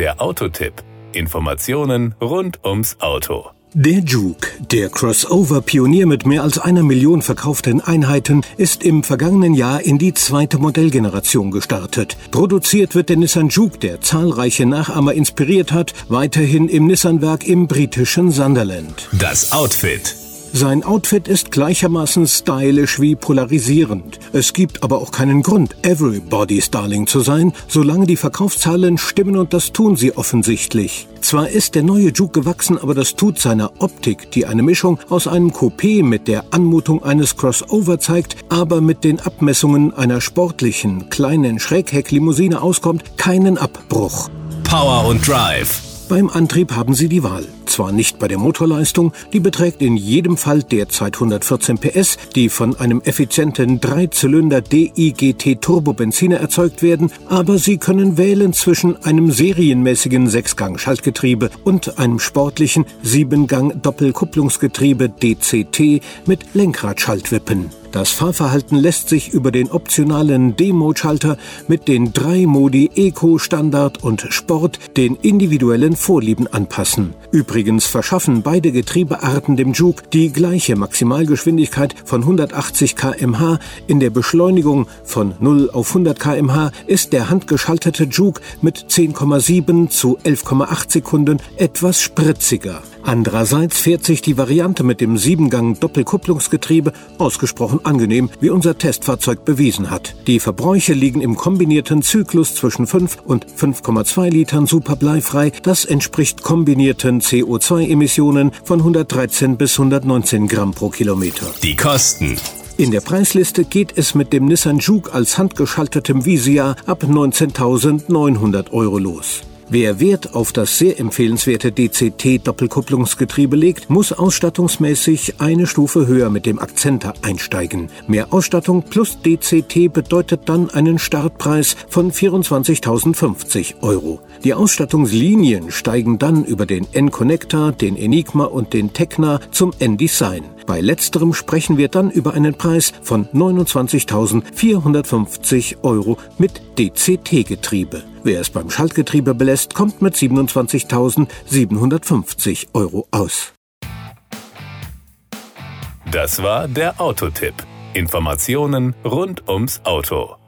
Der Autotipp. Informationen rund ums Auto. Der Juke, der Crossover-Pionier mit mehr als einer Million verkauften Einheiten, ist im vergangenen Jahr in die zweite Modellgeneration gestartet. Produziert wird der Nissan Juke, der zahlreiche Nachahmer inspiriert hat, weiterhin im Nissan-Werk im britischen Sunderland. Das Outfit. Sein Outfit ist gleichermaßen stylisch wie polarisierend. Es gibt aber auch keinen Grund, Everybody's Darling zu sein, solange die Verkaufszahlen stimmen und das tun sie offensichtlich. Zwar ist der neue Juke gewachsen, aber das tut seiner Optik, die eine Mischung aus einem Coupé mit der Anmutung eines Crossover zeigt, aber mit den Abmessungen einer sportlichen, kleinen Schräghecklimousine auskommt, keinen Abbruch. Power und Drive. Beim Antrieb haben Sie die Wahl. Zwar nicht bei der Motorleistung, die beträgt in jedem Fall derzeit 114 PS, die von einem effizienten Dreizylinder DIGT Turbobenziner erzeugt werden, aber Sie können wählen zwischen einem serienmäßigen Sechsgang-Schaltgetriebe und einem sportlichen Siebengang-Doppelkupplungsgetriebe DCT mit Lenkradschaltwippen. Das Fahrverhalten lässt sich über den optionalen D-Mode-Schalter mit den drei Modi Eco, Standard und Sport den individuellen Vorlieben anpassen. Übrigens verschaffen beide Getriebearten dem Juke die gleiche Maximalgeschwindigkeit von 180 km/h. In der Beschleunigung von 0 auf 100 km/h ist der handgeschaltete Juke mit 10,7 zu 11,8 Sekunden etwas spritziger. Andererseits fährt sich die Variante mit dem Siebengang-Doppelkupplungsgetriebe ausgesprochen angenehm, wie unser Testfahrzeug bewiesen hat. Die Verbräuche liegen im kombinierten Zyklus zwischen 5 und 5,2 Litern superbleifrei. Das entspricht kombinierten CO2-Emissionen von 113 bis 119 Gramm pro Kilometer. Die Kosten. In der Preisliste geht es mit dem Nissan Juke als handgeschaltetem Visia ab 19.900 Euro los. Wer Wert auf das sehr empfehlenswerte DCT-Doppelkupplungsgetriebe legt, muss ausstattungsmäßig eine Stufe höher mit dem Akzenter einsteigen. Mehr Ausstattung plus DCT bedeutet dann einen Startpreis von 24.050 Euro. Die Ausstattungslinien steigen dann über den N-Connector, den Enigma und den Tecna zum N-Design. Bei letzterem sprechen wir dann über einen Preis von 29.450 Euro mit DCT-Getriebe. Wer es beim Schaltgetriebe belässt, kommt mit 27.750 Euro aus. Das war der Autotipp. Informationen rund ums Auto.